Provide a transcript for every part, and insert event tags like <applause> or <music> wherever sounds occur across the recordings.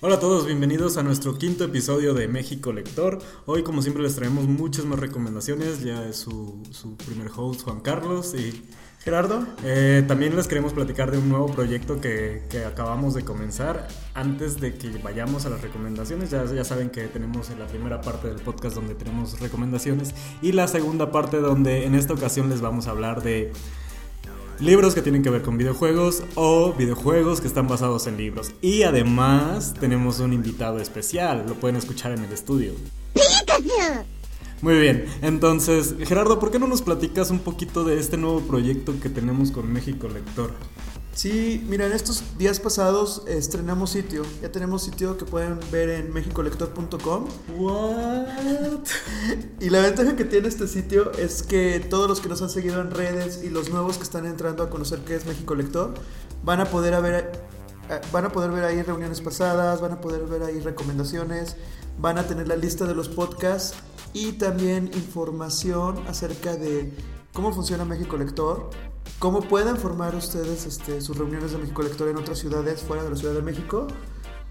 Hola a todos, bienvenidos a nuestro quinto episodio de México Lector. Hoy, como siempre, les traemos muchas más recomendaciones. Ya es su, su primer host, Juan Carlos y Gerardo. Eh, también les queremos platicar de un nuevo proyecto que, que, acabamos de comenzar. Antes de que vayamos a las recomendaciones, ya, ya saben que tenemos la primera parte del podcast donde tenemos recomendaciones y la segunda parte donde en esta ocasión les vamos a hablar de libros que tienen que ver con videojuegos o videojuegos que están basados en libros. Y además tenemos un invitado especial, lo pueden escuchar en el estudio. Muy bien, entonces Gerardo, ¿por qué no nos platicas un poquito de este nuevo proyecto que tenemos con México Lector? Sí, mira, en estos días pasados estrenamos sitio. Ya tenemos sitio que pueden ver en mexicolector.com. What? <laughs> Y la ventaja que tiene este sitio es que todos los que nos han seguido en redes y los nuevos que están entrando a conocer qué es México Lector van a poder ver eh, van a poder ver ahí reuniones pasadas, van a poder ver ahí recomendaciones, van a tener la lista de los podcasts y también información acerca de cómo funciona México Lector, cómo pueden formar ustedes este, sus reuniones de México Lector en otras ciudades fuera de la Ciudad de México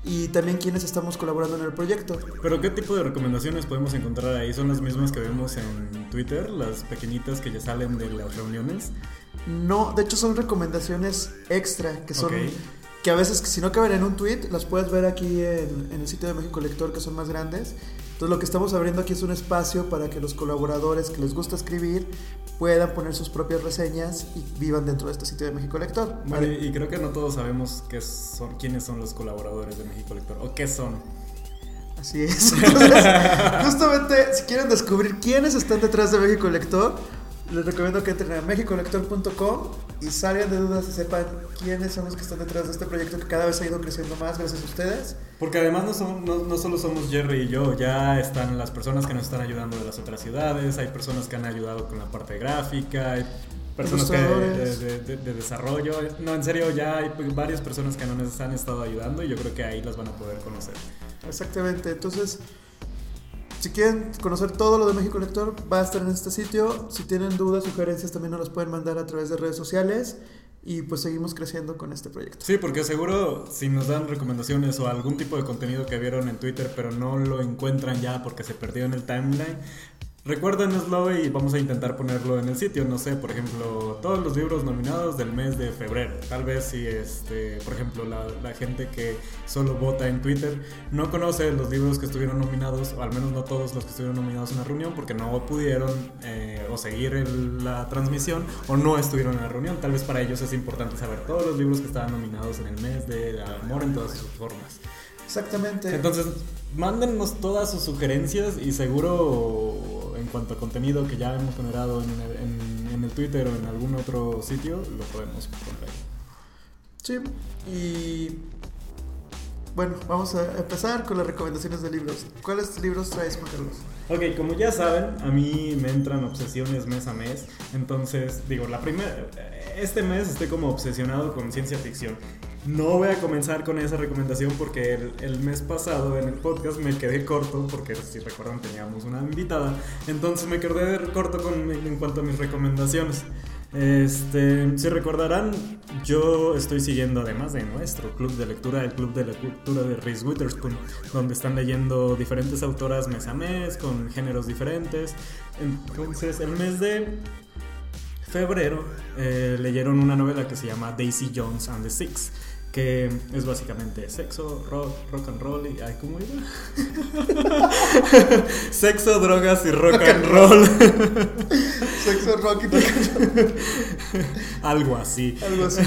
y también quienes estamos colaborando en el proyecto. ¿Pero qué tipo de recomendaciones podemos encontrar ahí? ¿Son las mismas que vemos en Twitter, las pequeñitas que ya salen de las reuniones? No, de hecho son recomendaciones extra que son... Que a veces, si no caben en un tweet, las puedes ver aquí en, en el sitio de México Lector, que son más grandes. Entonces lo que estamos abriendo aquí es un espacio para que los colaboradores que les gusta escribir puedan poner sus propias reseñas y vivan dentro de este sitio de México Lector. Bueno, y creo que no todos sabemos qué son, quiénes son los colaboradores de México Lector o qué son. Así es. <laughs> Entonces, justamente, si quieren descubrir quiénes están detrás de México Lector, les recomiendo que entren a mexicolector.com y salgan de dudas y sepan quiénes son los que están detrás de este proyecto que cada vez ha ido creciendo más gracias a ustedes. Porque además no, son, no, no, solo somos Jerry y yo, ya están las personas que nos están ayudando de las otras ciudades, hay personas que han ayudado con la parte gráfica, hay personas que de, de, de, de, desarrollo. No, en serio, ya hay varias personas que nos han estado ayudando y yo creo que ahí las van a poder conocer. Exactamente, entonces... Si quieren conocer todo lo de México Lector, va a estar en este sitio. Si tienen dudas, sugerencias, también nos las pueden mandar a través de redes sociales. Y pues seguimos creciendo con este proyecto. Sí, porque seguro si nos dan recomendaciones o algún tipo de contenido que vieron en Twitter, pero no lo encuentran ya porque se perdió en el timeline, Recuérdenoslo y vamos a intentar ponerlo en el sitio. No sé, por ejemplo, todos los libros nominados del mes de febrero. Tal vez si, este, por ejemplo, la, la, gente que solo vota en Twitter no conoce los libros que estuvieron nominados, o al menos no todos los que estuvieron nominados en la reunión, porque no pudieron eh, o seguir el, la transmisión o no estuvieron en la reunión. Tal vez para ellos es importante saber todos los libros que estaban nominados en el mes de amor en todas sus formas. Exactamente. Entonces, mándennos todas sus sugerencias y seguro cuanto a contenido que ya hemos generado en, en, en, el Twitter o en algún otro sitio, lo podemos poner ahí. Sí, y bueno, vamos a empezar con las recomendaciones de libros. ¿Cuáles libros traes, Juan Carlos? Ok, como ya saben, a mí me entran obsesiones mes a mes. Entonces, digo, la primera. Este mes estoy como obsesionado con ciencia ficción. No voy a comenzar con esa recomendación porque el, mes pasado en el podcast me quedé corto, porque si recuerdan teníamos una invitada, entonces me quedé corto con, en cuanto a mis recomendaciones. Este, si recordarán, yo estoy siguiendo además de nuestro club de lectura, el club de lectura de Reese Witherspoon, donde están leyendo diferentes autoras mes a mes, con géneros diferentes. Entonces, el mes de febrero eh, leyeron una novela que se llama Daisy Jones and the Six que es básicamente sexo, rock, rock and roll y ay, ¿cómo iba? <laughs> sexo, drogas y rock, rock and roll. sexo, rock y rock and roll. <laughs> Algo así. Algo así.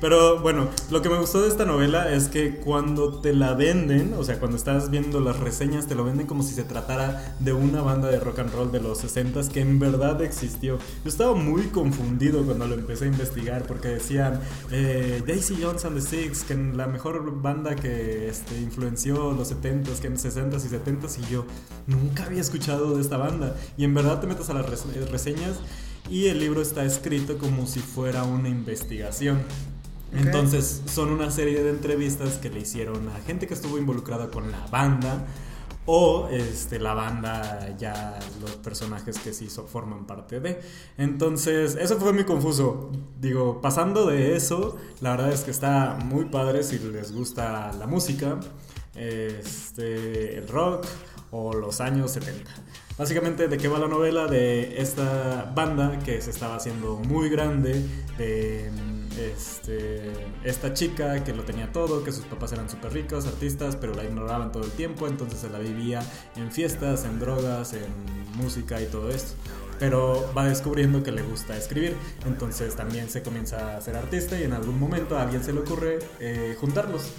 Pero bueno, lo que me gustó de esta novela es que cuando te la venden, o sea, cuando estás viendo las reseñas, te lo venden como si se tratara de una banda de rock and roll de los 60 que en verdad existió. Yo estaba muy confundido cuando lo empecé a investigar porque decían eh, Daisy Jones and the Six, que la mejor banda que este, influenció los 70s, que en 60s y 70s, y yo nunca había escuchado de esta banda. Y en verdad te metes a las reseñas y el libro está escrito como si fuera una investigación. Entonces son una serie de entrevistas que le hicieron a gente que estuvo involucrada con la banda o este, la banda, ya los personajes que sí forman parte de. Entonces, eso fue muy confuso. Digo, pasando de eso, la verdad es que está muy padre si les gusta la música, este, el rock o los años 70. Básicamente, ¿de qué va la novela? De esta banda que se estaba haciendo muy grande, de este, esta chica que lo tenía todo, que sus papás eran súper ricos, artistas, pero la ignoraban todo el tiempo, entonces se la vivía en fiestas, en drogas, en música y todo esto. Pero va descubriendo que le gusta escribir, entonces también se comienza a ser artista y en algún momento a alguien se le ocurre eh, juntarlos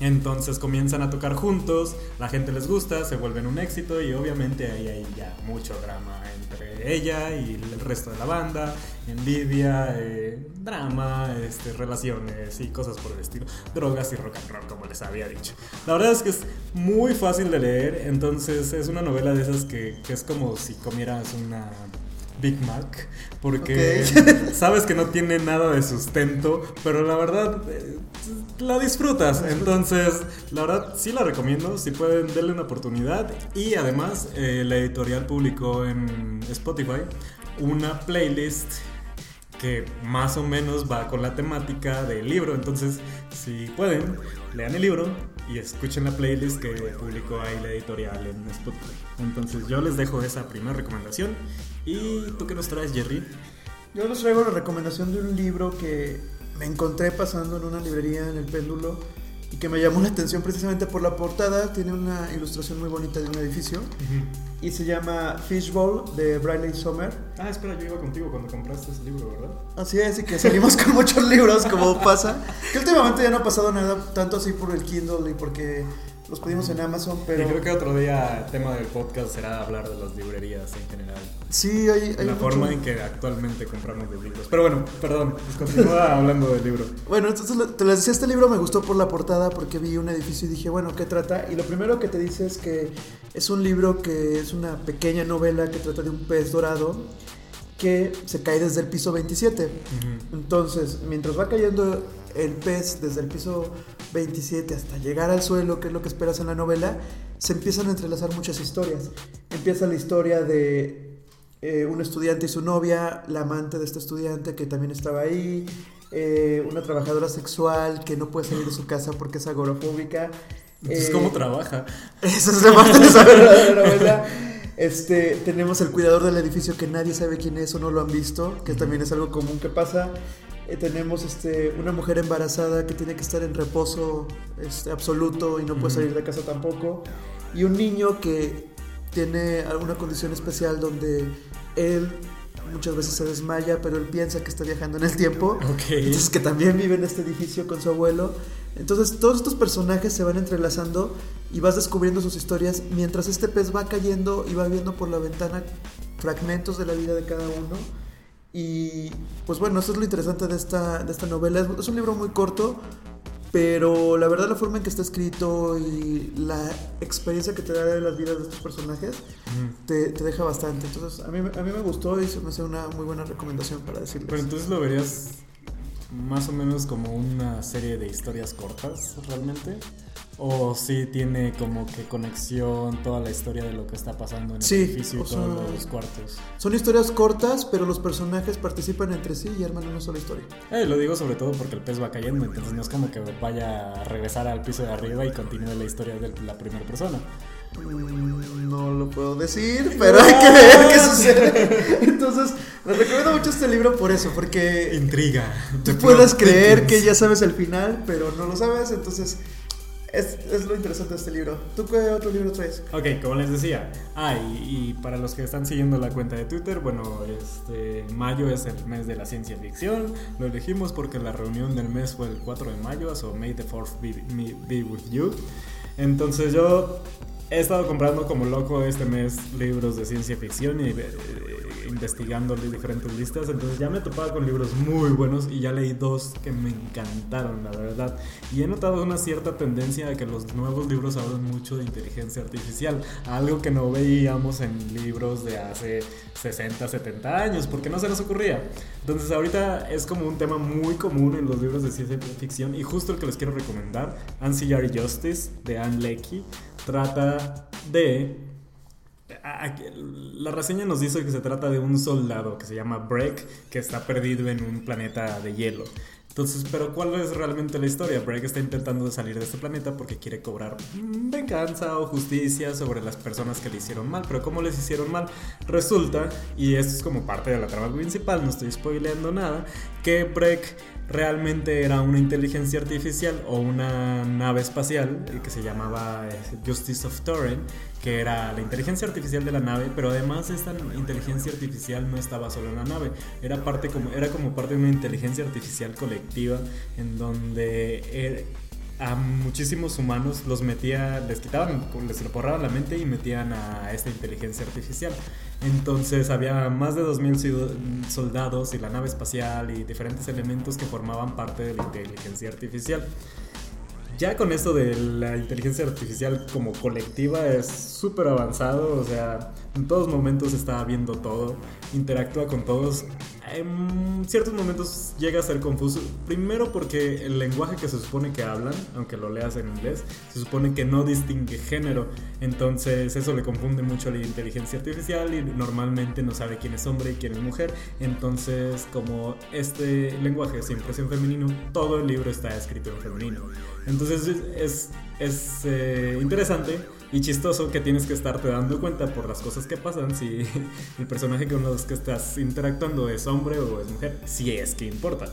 entonces comienzan a tocar juntos, la gente les gusta, se vuelven un éxito y obviamente ahí hay ya mucho drama entre ella y el resto de la banda, envidia, eh, drama, este, relaciones y cosas por el estilo, drogas y rock and roll como les había dicho. La verdad es que es muy fácil de leer, entonces es una novela de esas que, que es como si comieras una Big Mac, porque <laughs> sabes que no tiene nada de sustento, pero la verdad eh, la disfrutas. Entonces, la verdad sí la recomiendo, si pueden darle una oportunidad. Y además, eh, la editorial publicó en Spotify una playlist que más o menos va con la temática del libro. Entonces, si pueden, lean el libro y escuchen la playlist que publicó ahí la editorial en Spotify. Entonces, yo les dejo esa primera recomendación. ¿Y tú qué nos traes, Jerry? Yo les traigo la recomendación de un libro que me encontré pasando en una librería en el péndulo y que me llamó la atención precisamente por la portada. Tiene una ilustración muy bonita de un edificio y se llama Fishbowl de Briley Sommer. Ah, espera, yo iba contigo cuando compraste ese libro, ¿verdad? Así es, y que salimos con muchos libros, como pasa. Que últimamente ya no ha pasado nada tanto así por el Kindle y porque los pedimos en Amazon, pero... Y creo que otro día el tema del podcast será hablar de las librerías en general. Sí, hay... hay la forma en que actualmente compramos los libros. Pero bueno, perdón, pues continúa <laughs> hablando del libro. Bueno, entonces te les decía, este libro me gustó por la portada porque vi un edificio y dije, bueno, ¿qué trata? Y lo primero que te dice es que es un libro que es una pequeña novela que trata de un pez dorado que se cae desde el piso 27. Entonces, mientras va cayendo el pez desde el piso 27 hasta llegar al suelo, que es lo que esperas en la novela, se empiezan a entrelazar muchas historias. Empieza la historia de eh, un estudiante y su novia, la amante de este estudiante que también estaba ahí, eh, una trabajadora sexual que no puede salir de su casa porque es agorofóbica. Entonces, ¿cómo eh, trabaja? <laughs> Esa es la parte de la novela. Este, tenemos el cuidador del edificio que nadie sabe quién es o no lo han visto, que también es algo común que pasa. Eh, tenemos este, una mujer embarazada que tiene que estar en reposo este, absoluto y no puede salir de casa tampoco. Y un niño que tiene alguna condición especial donde él muchas veces se desmaya, pero él piensa que está viajando en el tiempo. Entonces que también vive en este edificio con su abuelo. Entonces todos estos personajes se van entrelazando y vas descubriendo sus historias mientras este pez va cayendo y va viendo por la ventana fragmentos de la vida de cada uno y pues bueno, eso es lo interesante de esta, de esta novela. Es, un libro muy corto, pero la verdad la forma en que está escrito y la experiencia que te da de las vidas de estos personajes te, te, deja bastante. Entonces a mí, a mí me gustó y se me hace una muy buena recomendación para decirles. Pero entonces lo verías más o menos como una serie de historias cortas realmente. ¿O sí tiene como que conexión toda la historia de lo que está pasando en el edificio y todos los cuartos? Son historias cortas, pero los personajes participan entre sí y arman una sola historia. Eh, lo digo sobre todo porque el pez va cayendo, entonces no es como que vaya a regresar al piso de arriba y continúe la historia de la primera persona. Mm, no lo puedo decir, <laughs> pero hay que ver qué <laughs> sucede. Entonces, les recomiendo mucho este libro por eso, porque... Intriga. Tú puedes creer que ya sabes el final, pero no lo sabes, entonces es, es, lo interesante de este libro. ¿Tú qué otro libro traes? Ok, como les decía. Ah, y, para los que están siguiendo la cuenta de Twitter, bueno, este mayo es el mes de la ciencia ficción. Lo elegimos porque la reunión del mes fue el 4 de mayo, so May the 4th be, be with you. Entonces yo he estado comprando como loco este mes libros de ciencia ficción y eh, investigando diferentes listas, entonces ya me he topado con libros muy buenos y ya leí dos que me encantaron, la verdad. Y he notado una cierta tendencia a que los nuevos libros hablan mucho de inteligencia artificial, algo que no veíamos en libros de hace 60, 70 años, porque no se nos ocurría. Entonces ahorita es como un tema muy común en los libros de ciencia ficción y justo el que les quiero recomendar, Ancillary Justice de Anne Leckie, trata de... La reseña nos dice que se trata de un soldado que se llama Break, que está perdido en un planeta de hielo. Entonces, pero ¿cuál es realmente la historia? Break está intentando salir de este planeta porque quiere cobrar venganza o justicia sobre las personas que le hicieron mal. Pero ¿cómo les hicieron mal? Resulta, y esto es como parte de la trama principal, no estoy spoileando nada, que Break realmente era una inteligencia artificial o una nave espacial eh, que se llamaba eh, Justice of Torren, que era la inteligencia artificial de la nave, pero además esta inteligencia artificial no estaba solo en la nave, era, parte como, era como parte de una inteligencia artificial colectiva en donde er, a muchísimos humanos los metía, les quitaban, les borraban la mente y metían a esta inteligencia artificial. Entonces había más de 2.000 soldados y la nave espacial y diferentes elementos que formaban parte de la inteligencia artificial. Ya con esto de la inteligencia artificial como colectiva es súper avanzado, o sea, en todos momentos está viendo todo, interactúa con todos en ciertos momentos llega a ser confuso. Primero porque el lenguaje que se supone que hablan, aunque lo leas en inglés, se supone que no distingue género. Entonces eso le confunde mucho a la inteligencia artificial y normalmente no sabe quién es hombre y quién es mujer. Entonces como este lenguaje siempre es en femenino, todo el libro está escrito en femenino. Entonces es, es eh, interesante y chistoso que tienes que estarte dando cuenta por las cosas que pasan si <laughs> el personaje con los que estás interactuando es hombre o es mujer, si es que importa.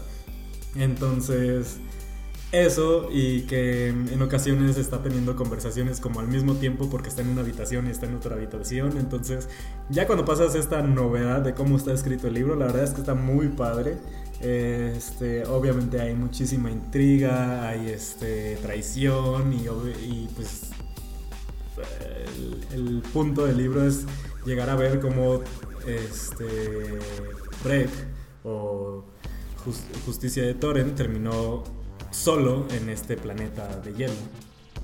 Entonces, eso y que en ocasiones está teniendo conversaciones como al mismo tiempo porque está en una habitación y está en otra habitación. Entonces, ya cuando pasas esta novedad de cómo está escrito el libro, la verdad es que está muy padre. Este, obviamente hay muchísima intriga, hay este, traición y, y pues el, punto del libro es llegar a ver cómo este, Break o Justicia de Torrent terminó solo en este planeta de hielo.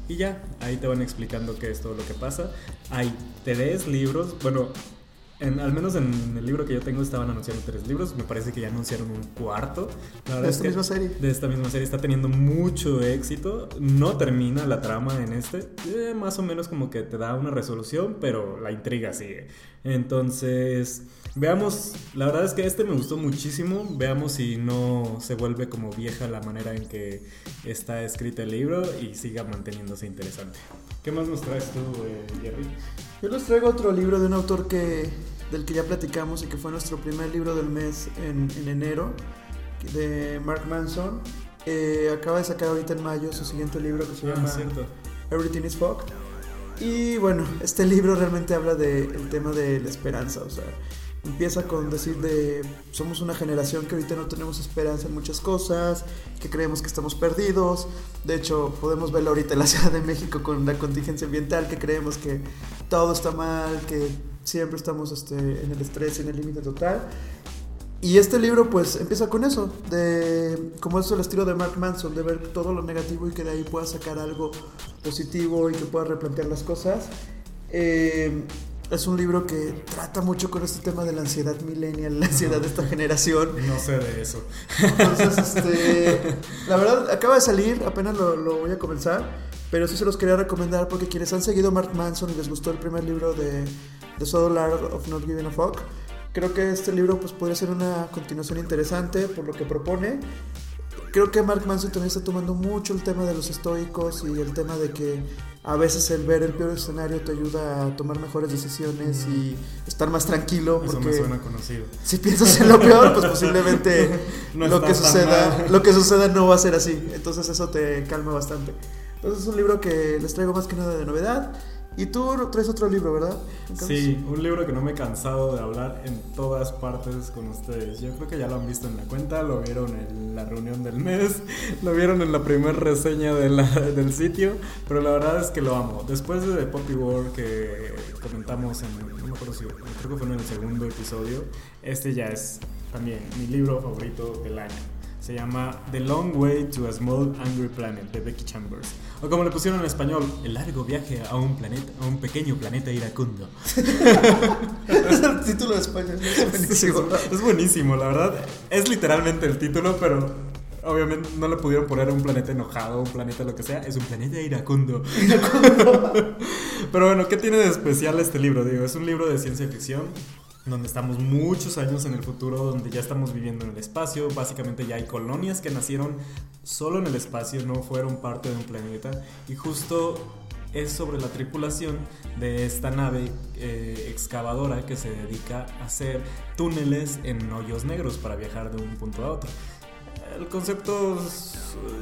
Y ya, ahí te van explicando qué es todo lo que pasa. Hay tres libros, bueno, al menos en el libro que yo tengo estaban anunciando tres libros. Me parece que ya anunciaron un cuarto. de esta misma serie. De esta misma serie. Está teniendo mucho éxito. No termina la trama en este. Eh, más o menos como que te da una resolución, pero la intriga sigue. Entonces, veamos. La verdad es que este me gustó muchísimo. Veamos si no se vuelve como vieja la manera en que está escrito el libro y siga manteniéndose interesante. ¿Qué más nos traes tú, eh, Jerry? Yo les traigo otro libro de un autor que del que ya platicamos y que fue nuestro primer libro del mes en, enero, de Mark Manson. Eh, acaba de sacar ahorita en mayo su siguiente libro que se ah, llama Everything is Fog. Y bueno, este libro realmente habla del tema de la esperanza, o sea, empieza con decir de somos una generación que ahorita no tenemos esperanza en muchas cosas, que creemos que estamos perdidos. De hecho, podemos verlo ahorita en la <laughs> Ciudad de México con la contingencia ambiental, que creemos que todo está mal, que siempre estamos este, en el estrés, en el límite total. Y este libro pues empieza con eso, de como es el estilo de Mark Manson, de ver todo lo negativo y que de ahí pueda sacar algo positivo y que pueda replantear las cosas. Eh, es un libro que trata mucho con este tema de la ansiedad millennial, la ansiedad de esta generación. No sé de eso. Entonces, este, <laughs> la verdad, acaba de salir, apenas lo, lo voy a comenzar, pero sí se los quería recomendar porque quienes han seguido Mark Manson y les gustó el primer libro de The Soul Art of Not Giving a Fuck. Creo que este libro pues, podría ser una continuación interesante por lo que propone. Creo que Mark Manson también está tomando mucho el tema de los estoicos y el tema de que a veces el ver el peor escenario te ayuda a tomar mejores decisiones y estar más tranquilo. Eso porque me suena conocido. Si piensas en lo peor, pues posiblemente <laughs> lo, que suceda, lo que suceda no va a ser así. Entonces eso te calma bastante. Entonces es un libro que les traigo más que nada de novedad. Y tú traes otro libro, ¿verdad? Sí, un libro que no me he cansado de hablar en todas partes con ustedes. Yo creo que ya lo han visto en la cuenta, lo vieron en la reunión del mes, <laughs> lo vieron en la primera reseña de <laughs> del sitio, pero la verdad es que lo amo. Después de Poppy War que comentamos en, no me acuerdo si, creo que fue en el segundo episodio, este ya es también mi libro favorito del año. Se llama The Long Way to a Small Angry Planet de Becky Chambers. O como le pusieron en español, El largo viaje a un planeta, a un pequeño planeta iracundo. es <laughs> el título de español, es buenísimo. es buenísimo, la verdad. Es literalmente el título, pero obviamente no le pudieron poner un planeta enojado, un planeta lo que sea, es un planeta iracundo. <laughs> Pero bueno, ¿qué tiene de especial este libro? Digo, es un libro de ciencia ficción donde estamos muchos años en el futuro, donde ya estamos viviendo en el espacio, básicamente ya hay colonias que nacieron solo en el espacio, no fueron parte de un planeta, y justo es sobre la tripulación de esta nave eh, excavadora que se dedica a hacer túneles en hoyos negros para viajar de un punto a otro. El concepto,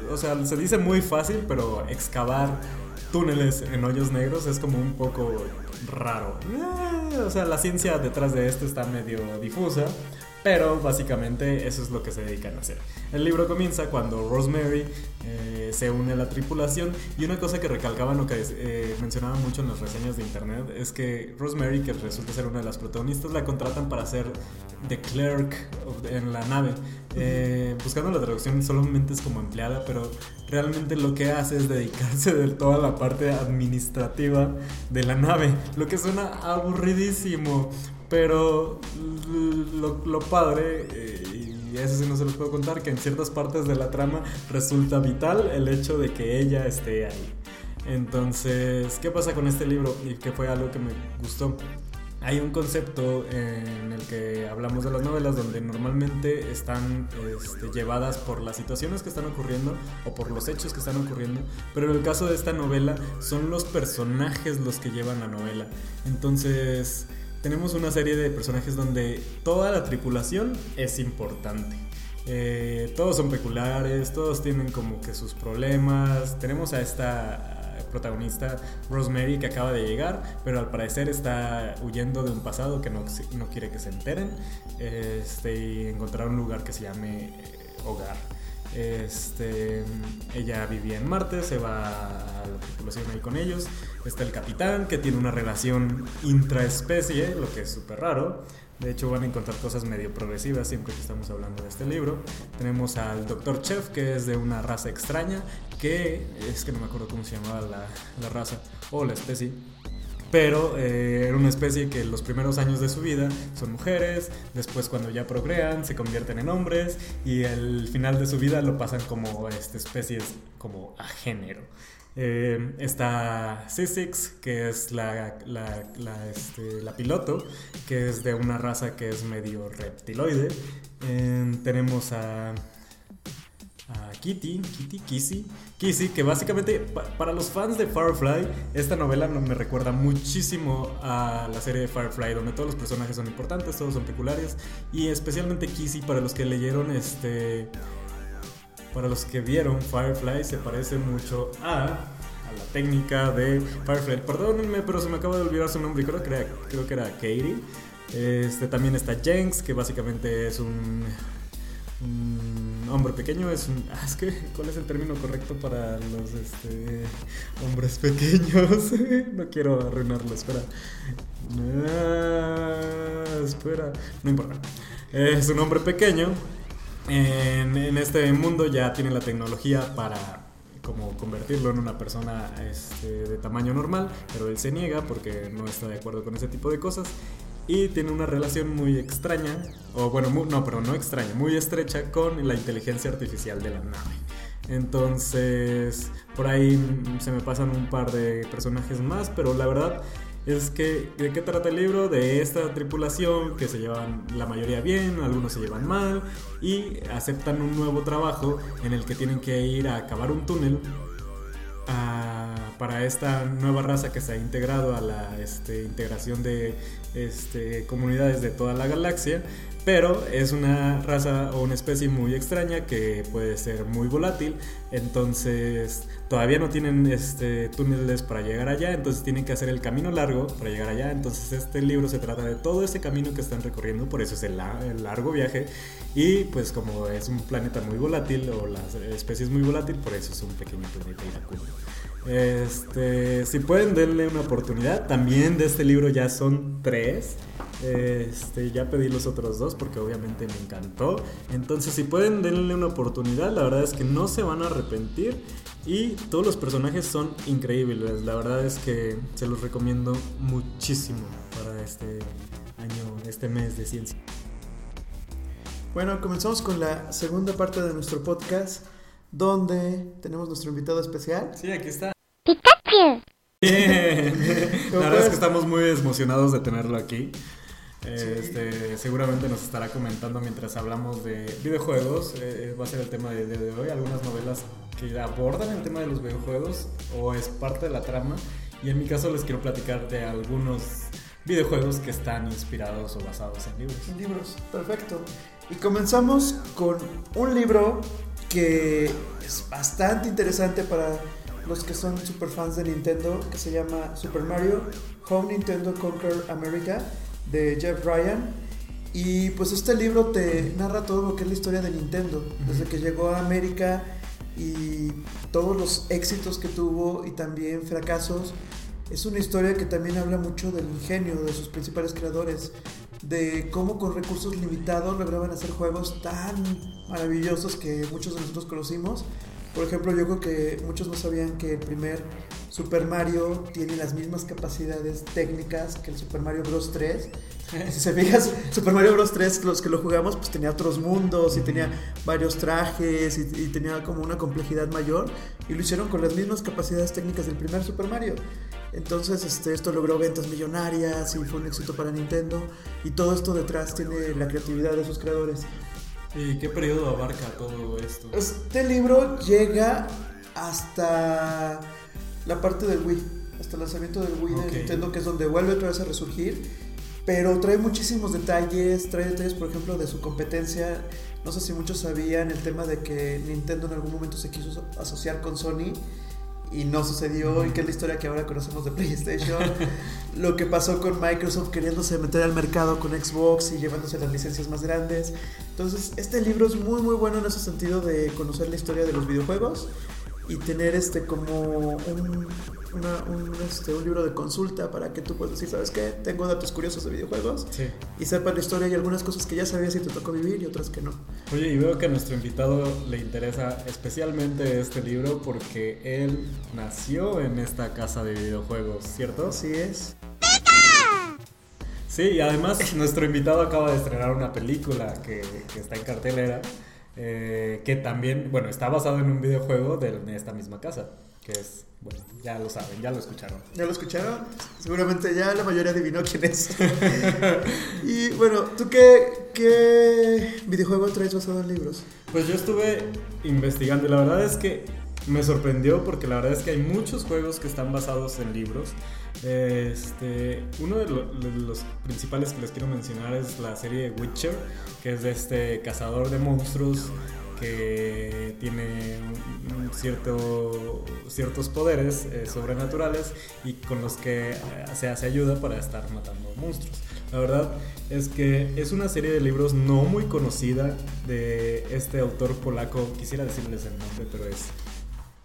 o sea, se dice muy fácil, pero excavar túneles en hoyos negros es como un poco raro. Eh, o sea, la ciencia detrás de esto está medio difusa, pero básicamente eso es lo que se dedican a hacer. El libro comienza cuando Rosemary eh, se une a la tripulación y una cosa que recalcaban o que eh, mencionaban mucho en las reseñas de internet es que Rosemary, que resulta ser una de las protagonistas, la contratan para ser the clerk en la nave. Eh, buscando la traducción solamente es como empleada, pero realmente lo que hace es dedicarse de toda la parte administrativa de la nave, lo que suena aburridísimo. Pero lo, padre, eh, y eso sí no se los puedo contar, que en ciertas partes de la trama resulta vital el hecho de que ella esté ahí. Entonces, ¿qué pasa con este libro? Y que fue algo que me gustó hay un concepto en el que hablamos de las novelas donde normalmente están este, llevadas por las situaciones que están ocurriendo o por los hechos que están ocurriendo, pero en el caso de esta novela son los personajes los que llevan la novela. Entonces tenemos una serie de personajes donde toda la tripulación es importante. Eh, todos son peculiares, todos tienen como que sus problemas. Tenemos a esta protagonista Rosemary que acaba de llegar, pero al parecer está huyendo de un pasado que no, no quiere que se enteren este, y encontrar un lugar que se llame eh, hogar. Este, ella vivía en Marte, se va a la tripulación ahí con ellos. Está el capitán que tiene una relación intraespecie, lo que es súper raro. De hecho, van a encontrar cosas medio progresivas siempre que estamos hablando de este libro. Tenemos al Dr. Chef, que es de una raza extraña, que es que no me acuerdo cómo se llamaba la, raza o la especie. Pero eh, era una especie que los primeros años de su vida son mujeres, después cuando ya procrean se convierten en hombres y el final de su vida lo pasan como este, especies como a género. Eh, está C6, que es la, la, este, la, piloto, que es de una raza que es medio reptiloide. Eh, tenemos a, Kitty, Kitty, Kissy, Kissy, que básicamente para los fans de Firefly, esta novela me recuerda muchísimo a la serie de Firefly, donde todos los personajes son importantes, todos son peculiares, y especialmente Kissy para los que leyeron este para los que vieron Firefly, se parece mucho a, a la técnica de Firefly. Perdónenme, pero se me acaba de olvidar su nombre. Creo que era, creo que era Katie. Este, también está Jenks, que básicamente es un, hombre pequeño. Es un. <laughs> ¿cuál es el término correcto para los este, hombres pequeños? <laughs> no quiero arruinarlo, espera. Ah, espera, no importa. Es un hombre pequeño en, este mundo ya tiene la tecnología para como convertirlo en una persona este, de tamaño normal, pero él se niega porque no está de acuerdo con ese tipo de cosas y tiene una relación muy extraña, o bueno, no, pero no extraña, muy estrecha con la inteligencia artificial de la nave. Entonces, por ahí se me pasan un par de personajes más, pero la verdad es que de qué trata el libro de esta tripulación que se llevan la mayoría bien, algunos se llevan mal y aceptan un nuevo trabajo en el que tienen que ir a cavar un túnel para esta nueva raza que se ha integrado a la este, integración de este, comunidades de toda la galaxia pero es una raza o una especie muy extraña que puede ser muy volátil, entonces todavía no tienen este, túneles para llegar allá, entonces tienen que hacer el camino largo para llegar allá, entonces este libro se trata de todo ese camino que están recorriendo, por eso es el, largo viaje, y pues como es un planeta muy volátil o la especie es muy volátil, por eso es un pequeño planeta iracundo. Este, si pueden denle una oportunidad, también de este libro ya son tres. Este, ya pedí los otros dos porque obviamente me encantó. Entonces, si pueden denle una oportunidad, la verdad es que no se van a arrepentir. Y todos los personajes son increíbles. La verdad es que se los recomiendo muchísimo para este año, este mes de ciencia. Bueno, comenzamos con la segunda parte de nuestro podcast, donde tenemos nuestro invitado especial. Sí, aquí está. Pikachu. Bien. <laughs> La verdad es que estamos muy emocionados de tenerlo aquí. Este, seguramente nos estará comentando mientras hablamos de videojuegos. eh, va a ser el tema del día de hoy. Algunas novelas que abordan el tema de los videojuegos o es parte de la trama. Y en mi caso les quiero platicar de algunos videojuegos que están inspirados o basados en libros. Sin libros, perfecto. Y comenzamos con un libro que es bastante interesante para los que son super fans de Nintendo, que se llama Super Mario How Nintendo Conquer America de Jeff Ryan. Y pues este libro te narra todo lo que es la historia de Nintendo, desde que llegó a América y todos los éxitos que tuvo y también fracasos. Es una historia que también habla mucho del ingenio de sus principales creadores, de cómo con recursos limitados lograban hacer juegos tan maravillosos que muchos de nosotros conocimos. Por ejemplo, yo creo que muchos no sabían que el primer Super Mario tiene las mismas capacidades técnicas que el Super Mario Bros. 3. Si se fijas, <laughs> Super Mario Bros. 3, los que lo jugamos, pues tenía otros mundos y tenía varios trajes y, y tenía como una complejidad mayor. Y lo hicieron con las mismas capacidades técnicas del primer Super Mario. Entonces, este, esto logró ventas millonarias y fue un éxito para Nintendo. Y todo esto detrás tiene la creatividad de sus creadores. ¿Y qué periodo abarca todo esto? Este libro llega hasta la parte del Wii, hasta el lanzamiento del Wii Ok. de Nintendo, que es donde vuelve otra vez a resurgir. Pero trae muchísimos detalles, trae detalles, por ejemplo, de su competencia. No sé si muchos sabían el tema de que Nintendo en algún momento se quiso asociar con Sony y no sucedió, y que es la historia que ahora conocemos de PlayStation. <laughs> Lo que pasó con Microsoft queriéndose meter al mercado con Xbox y llevándose las licencias más grandes. Entonces, este libro es muy muy bueno en ese sentido de conocer la historia de los videojuegos y tener este como un, una- un, este, un libro de consulta para que tú puedas decir, ¿sabes qué? Tengo datos curiosos de videojuegos Sí. y sepas la historia y algunas cosas que ya sabías y te tocó vivir y otras que no. Oye, y veo que a nuestro invitado le interesa especialmente este libro porque él nació en esta casa de videojuegos, ¿cierto? Así es. Sí, y además nuestro invitado acaba de estrenar una película que, que está en cartelera, eh, que también, bueno, está basado en un videojuego de, de esta misma casa, que es, bueno, ya lo saben, ya lo escucharon. ¿Ya lo escucharon? Seguramente ya la mayoría adivinó quién es. <laughs> y bueno, ¿tú qué, qué videojuego traes basado en libros? Pues yo estuve investigando y la verdad es que me sorprendió porque la verdad es que hay muchos juegos que están basados en libros. Este, uno de, lo- de los principales que les quiero mencionar es la serie Witcher, que es de este cazador de monstruos que tiene cierto, ciertos poderes eh, sobrenaturales y con los que eh, se hace ayuda para estar matando monstruos. La verdad es que es una serie de libros no muy conocida de este autor polaco. Quisiera decirles el nombre, pero es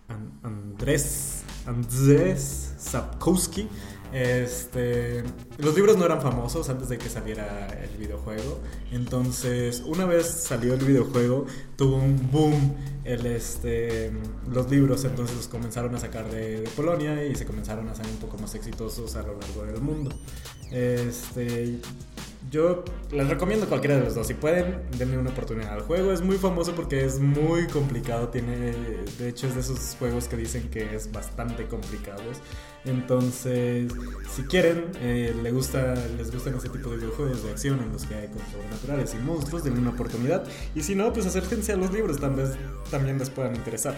An- Andrés Andrzej Sapkowski. Este, los libros no eran famosos antes de que saliera el videojuego. Entonces, una vez salió el videojuego, tuvo un boom el, este, los libros. Entonces los comenzaron a sacar de, de Polonia y se comenzaron a hacer un poco más exitosos a lo largo del mundo. Este, yo les recomiendo cualquiera de los dos. Si pueden, denle una oportunidad al juego. Es muy famoso porque es muy complicado. Tiene, de hecho, es de esos juegos que dicen que es bastante complicados. Entonces, si quieren, eh, le gusta, les gustan ese tipo de videojuegos de acción en los que hay cosas sobrenaturales y monstruos, denle una oportunidad. Y si no, pues acérquense a los libros, tal vez también les puedan interesar.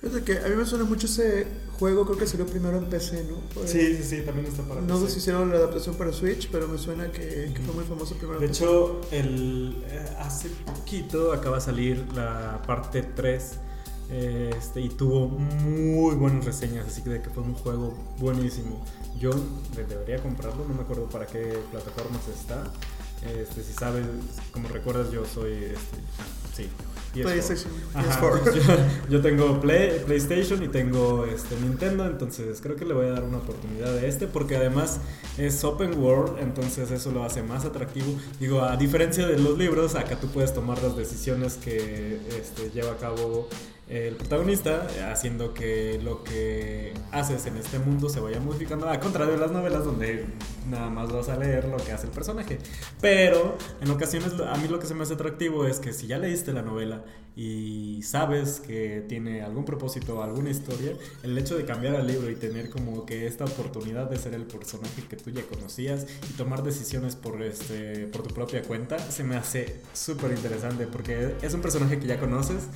Fíjate que a mí me suena mucho ese juego, creo que salió primero en PC, ¿no? Fue- Sí, sí, sí, también está para No sé PC. si hicieron la adaptación para Switch, pero me suena que, que fue muy famoso primero. De en PC. hecho, el, eh, hace poquito acaba de salir la parte 3 eh, este, y tuvo muy buenas reseñas, así que de que fue un juego buenísimo. Yo de- debería comprarlo, no me acuerdo para qué plataformas está. Este, si sabes, como recuerdas, yo soy. Este, sí, PS4. PlayStation Ajá, PS4. yo, <laughs> yo tengo Play- PlayStation y tengo este, Nintendo, entonces creo que le voy a dar una oportunidad a este porque además es open world, entonces eso lo hace más atractivo. Digo, a diferencia de los libros, acá tú puedes tomar las decisiones que este, lleva a cabo el protagonista, haciendo que lo que haces en este mundo se vaya modificando, a contrario de las novelas donde nada más vas a leer lo que hace el personaje. Pero en ocasiones a mí lo que se me hace atractivo es que si ya leíste la novela y sabes que tiene algún propósito, alguna historia, el hecho de cambiar al libro y tener como que esta oportunidad de ser el personaje que tú ya conocías y tomar decisiones por, este, por tu propia cuenta, se me hace súper interesante porque es un personaje que ya conoces,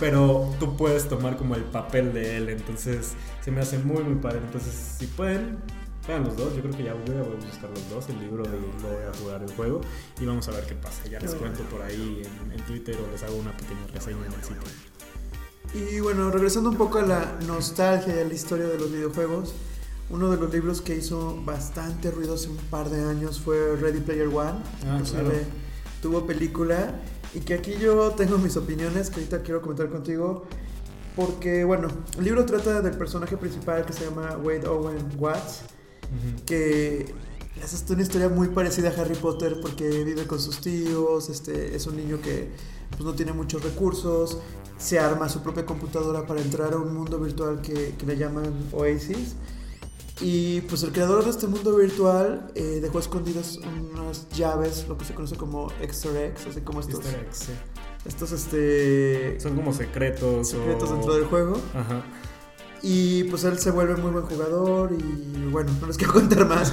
pero tú puedes tomar como el papel de él, entonces se me hace muy muy padre. Entonces, si pueden, vean los dos, yo creo que ya voy a buscar los dos, el libro y luego voy a jugar el juego y vamos a ver qué pasa. Ya les cuento por ahí en, Twitter o les hago una pequeña reseña en el sitio. Y bueno, regresando un poco a la nostalgia y a la historia de los videojuegos, uno de los libros que hizo bastante ruido hace un par de años fue Ready Player One. Ah, claro. Tuvo película y que aquí yo tengo mis opiniones que ahorita quiero comentar contigo. Porque, bueno, el libro trata del personaje principal que se llama Wade Owen Watts, que es una historia muy parecida a Harry Potter porque vive con sus tíos, este, es un niño que pues, no tiene muchos recursos, se arma su propia computadora para entrar a un mundo virtual que, que le llaman Oasis y pues el creador de este mundo virtual eh, dejó escondidas unas llaves, lo que se conoce como Easter eggs, así como estos. Easter eggs, sí. Estos, este. Son como secretos. Secretos dentro del juego. Ajá. Y pues él se vuelve muy buen jugador y bueno, no les <laughs> quiero contar más.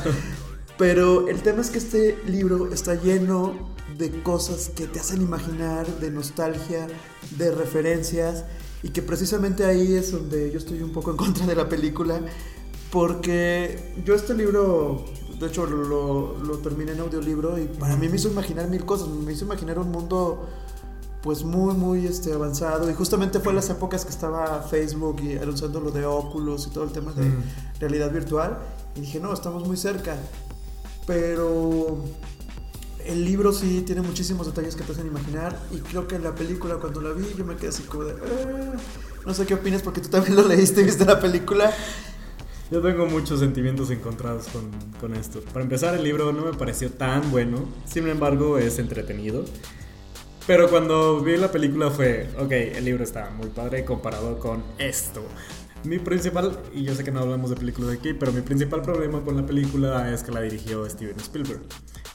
Pero el tema es que este libro está lleno de cosas que te hacen imaginar, de nostalgia, de referencias, y que precisamente ahí es donde yo estoy un poco en contra de la película, porque yo este libro, de hecho lo, lo, terminé en audiolibro y para mí me hizo imaginar mil cosas, me hizo imaginar un mundo pues muy muy este avanzado. Y justamente fue en las épocas que estaba Facebook y anunciando lo de Oculus y todo el tema de realidad virtual. Y dije no estamos muy cerca pero el libro sí tiene muchísimos detalles que te hacen imaginar. Y creo que en la película cuando la vi yo me quedé así como de ah". no sé qué opinas porque tú también lo leíste y viste la película yo tengo muchos sentimientos encontrados con, con, esto. Para empezar, el libro no me pareció tan bueno, sin embargo es entretenido. Pero cuando vi la película fue, ok, el libro está muy padre comparado con esto. Mi principal, y yo sé que no hablamos de películas aquí, pero mi principal problema con la película es que la dirigió Steven Spielberg.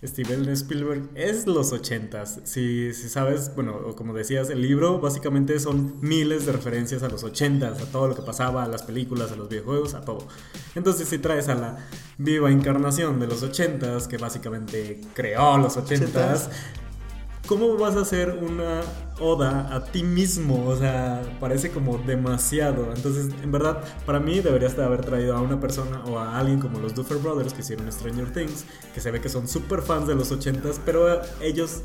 Steven Spielberg es los ochentas. Si, si sabes, bueno, como decías, el libro básicamente son miles de referencias a los ochentas, a todo lo que pasaba, a las películas, a los videojuegos, a todo. Entonces si traes a la viva encarnación de los ochentas, que básicamente creó los ochentas, ¿cómo vas a hacer una oda a ti mismo? O sea, parece como demasiado. Entonces, en verdad, para mí deberías de haber traído a una persona o a alguien como los Duffer Brothers que hicieron Stranger Things, que se ve que son súper fans de los 80s, pero ellos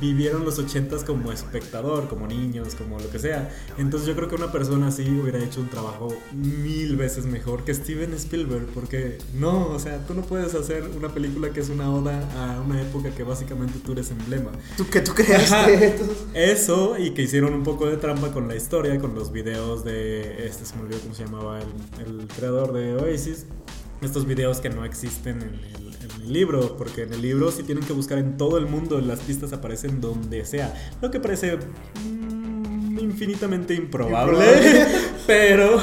vivieron los ochentas como espectador, como niños, como lo que sea. Entonces yo creo que una persona así hubiera hecho un trabajo mil veces mejor que Steven Spielberg, porque no, o sea, tú no puedes hacer una película que es una oda a una época que básicamente tú eres emblema. Tú que tú creaste. <laughs> Eso y que hicieron un poco de trampa con la historia, con los videos de este se me olvidó cómo se llamaba el, el creador de Oasis estos videos que no existen en el, libro, porque en el libro sí tienen que buscar en todo el mundo, las pistas aparecen donde sea, lo que parece mm, infinitamente improbable, <laughs> pero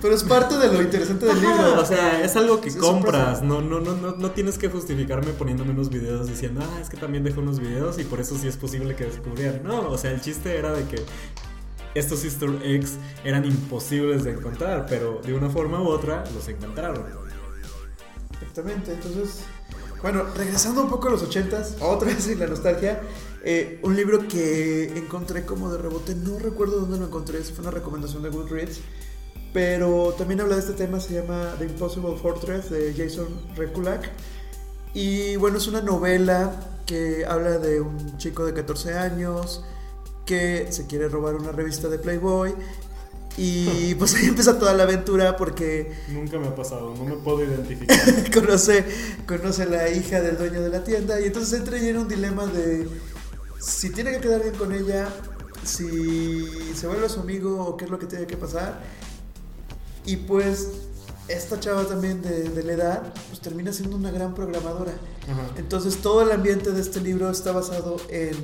pero es parte de lo interesante del libro. O sea, es algo que compras, no, no, no, no, no tienes que justificarme poniéndome unos videos diciendo, ah, es que también dejo unos videos y por eso sí es posible que descubrieran. No, o sea, el chiste era de que estos easter eggs eran imposibles de encontrar, pero de una forma u otra los encontraron. Exactamente, entonces, bueno, regresando un poco a los ochentas, otra vez en la nostalgia, eh, un libro que encontré como de rebote, no recuerdo dónde lo encontré, fue una recomendación de Goodreads, pero también habla de este tema, se llama The Impossible Fortress de Jason Rekulak, y bueno, es una novela que habla de un chico de 14 años que se quiere robar una revista de Playboy y pues ahí empieza toda la aventura porque... Nunca me ha pasado, no me puedo identificar. <laughs> conoce, conoce a la hija del dueño de la tienda y entonces entra en un dilema de si tiene que quedar bien con ella, si se vuelve su amigo o qué es lo que tiene que pasar. Y pues esta chava también de, de la edad, pues termina siendo una gran programadora. Entonces todo el ambiente de este libro está basado en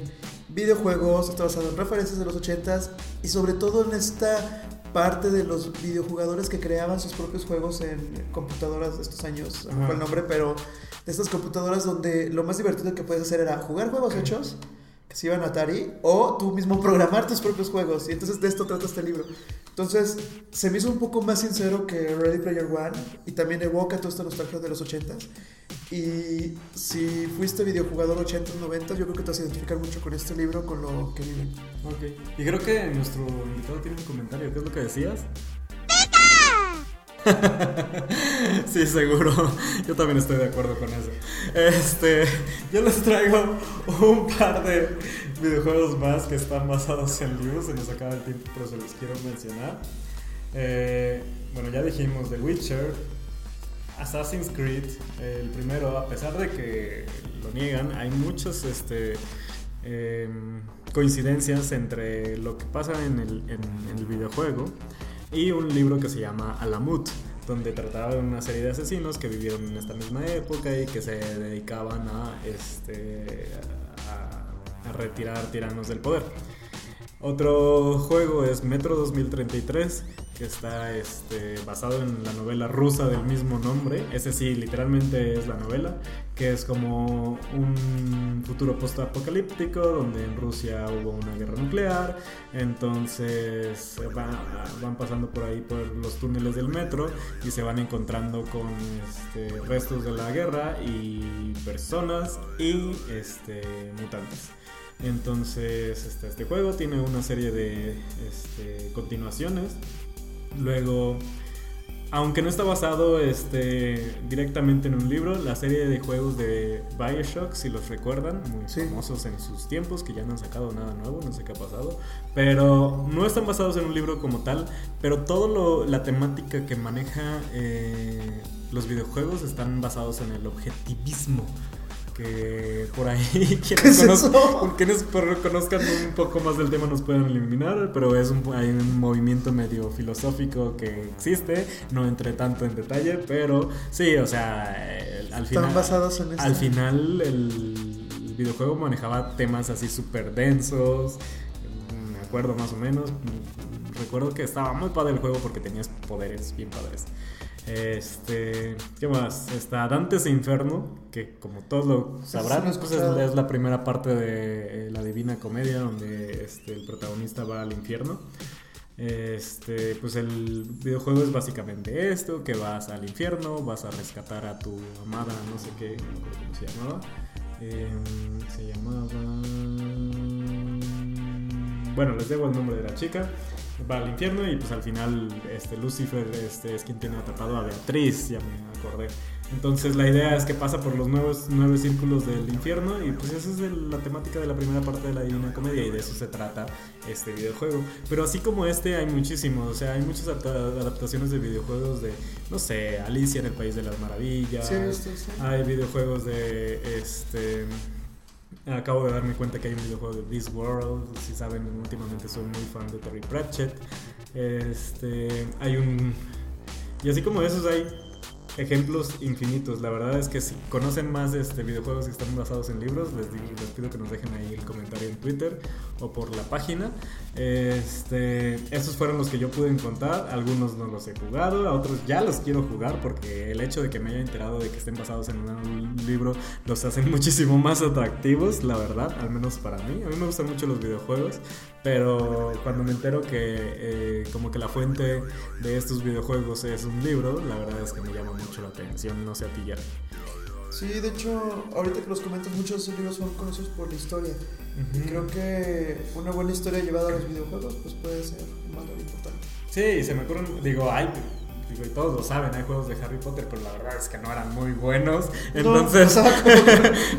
videojuegos, está basado en referencias de los 80s y sobre todo en esta parte de los videojugadores que creaban sus propios juegos en computadoras de estos años, no fue el nombre, pero de estas computadoras donde lo más divertido que puedes hacer era jugar juegos hechos que se iban a Atari o tú mismo programar tus propios juegos y entonces de esto trata este libro. Entonces se me hizo un poco más sincero que Ready Player One y también evoca toda esta nostalgia de los 80s. Y si fuiste videojugador 80s, 90 yo creo que te vas a identificar mucho con este libro, con lo que viven. Ok. Y creo que nuestro invitado tiene un comentario. ¿Qué es lo que decías? <laughs> sí, seguro. Yo también estoy de acuerdo con eso. Este, yo les traigo un par de videojuegos más que están basados en libros. Se nos acaba el tiempo, pero se los quiero mencionar. Eh, bueno, ya dijimos The Witcher, Assassin's Creed, el primero, a pesar de que lo niegan, hay muchas este, em, coincidencias entre lo que pasa en el, videojuego y un libro que se llama Alamut, donde trataba de una serie de asesinos que vivieron en esta misma época y que se dedicaban a, este, retirar tiranos del poder. Otro juego es Metro 2033, que está este, basado en la novela rusa del mismo nombre. Ese sí, literalmente es la novela, que es como un futuro post-apocalíptico donde en Rusia hubo una guerra nuclear. Entonces van, pasando por ahí por los túneles del metro y se van encontrando con este, restos de la guerra y personas y este, mutantes. Entonces, este, este, juego tiene una serie de este, continuaciones. Luego, aunque no está basado este, directamente en un libro, la serie de juegos de Bioshock, si los recuerdan, muy famosos en sus tiempos, que ya no han sacado nada nuevo, no sé qué ha pasado, pero no están basados en un libro como tal, pero toda la temática que maneja eh, los videojuegos están basados en el objetivismo que por ahí <laughs> quienes, conozcan, un poco más del tema nos pueden eliminar, pero es un, hay un movimiento medio filosófico que existe, no entré tanto en detalle, pero sí, o sea, al final... basados en Al final el videojuego manejaba temas así súper densos, me acuerdo más o menos, recuerdo que estaba muy padre el juego porque tenías poderes bien padres. Este, ¿qué más? Está Dantes e Inferno, que como todos lo sabrán, pues es, la primera parte de eh, la Divina Comedia, donde este, el protagonista va al infierno. Este, pues el videojuego es básicamente esto, que vas al infierno, vas a rescatar a tu amada, no sé qué, cómo se llamaba. Em, se llamaba... Bueno, les debo el nombre de la chica va al infierno y pues al final este Lucifer este, es quien tiene atrapado a Beatriz, ya me acordé. Entonces la idea es que pasa por los nuevos, nueve círculos del infierno y pues esa es la temática de la primera parte de la Divina Comedia y de eso se trata este videojuego. Pero así como este hay muchísimos, o sea, hay muchas adaptaciones de videojuegos de, no sé, Alicia en el País de las Maravillas. Hay videojuegos de, este... Acabo de darme cuenta que hay un videojuego de This World. Si saben, últimamente soy muy fan de Terry Pratchett. Este, hay un. Y así como esos hay ejemplos infinitos. La verdad es que si conocen más de este videojuegos que están basados en libros, les, les pido que nos dejen ahí el comentario en Twitter o por la página. Este, estos fueron los que yo pude encontrar. Algunos no los he jugado, a otros ya los quiero jugar porque el hecho de que me haya enterado de que estén basados en un libro los hacen <laughs> muchísimo más atractivos, la verdad, al menos para mí. A mí me gustan mucho los videojuegos, pero cuando me entero que eh, como que la fuente de estos videojuegos es un libro, la verdad es que me llama mucho la atención, no sé a ti ya. Sí, de hecho, ahorita que los comentas, muchos de esos libros son conocidos por la historia. Y creo que una buena historia llevada a los videojuegos pues puede ser un valor importante. Sí, se me ocurren, digo, hay digo, y todos lo saben, hay juegos de Harry Potter, pero la verdad es que no eran muy buenos. <laughs> Entonces, no,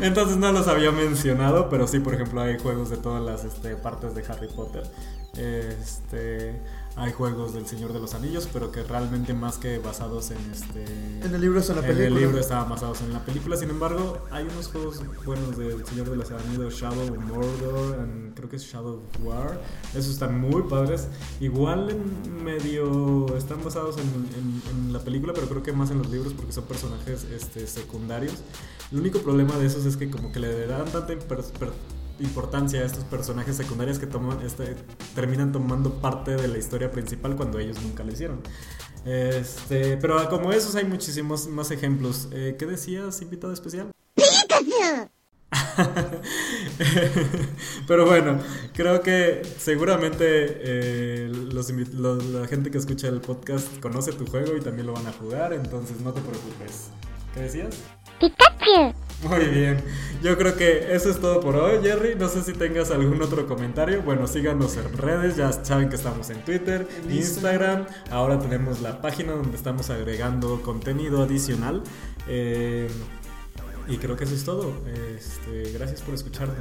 <laughs> entonces no los había mencionado, pero sí, por ejemplo, hay juegos de todas las este, partes de Harry Potter. Este hay juegos del Señor de los Anillos, pero que realmente más que basados en este... En el libro en la película. En el libro estaban basados en la película, sin embargo, hay unos juegos buenos del Señor de los Anillos, Shadow of Mordor, creo que es Shadow of War, esos están muy padres. Igual en medio están basados en, la película, pero creo que más en los libros porque son personajes este, secundarios. El único problema de esos es que como que le dan tanta importancia a estos personajes secundarios que toman, este, terminan tomando parte de la historia principal cuando ellos nunca lo hicieron. Este, pero como esos hay muchísimos más ejemplos. Eh, ¿Qué decías, invitado especial? <laughs> Pero bueno, creo que seguramente eh, la gente que escucha el podcast conoce tu juego y también lo van a jugar, entonces no te preocupes. ¿Qué decías? Pikachu. Muy bien, yo creo que eso es todo por hoy, Jerry. No sé si tengas algún otro comentario. Bueno, síganos en redes, ya saben que estamos en Twitter, Instagram. Ahora tenemos la página donde estamos agregando contenido adicional. Eh, y creo que eso es todo. Este, gracias por escucharnos.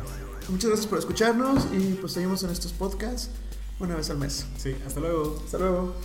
Muchas gracias por escucharnos y pues seguimos en estos podcasts una vez al mes. Sí, hasta luego. Hasta luego.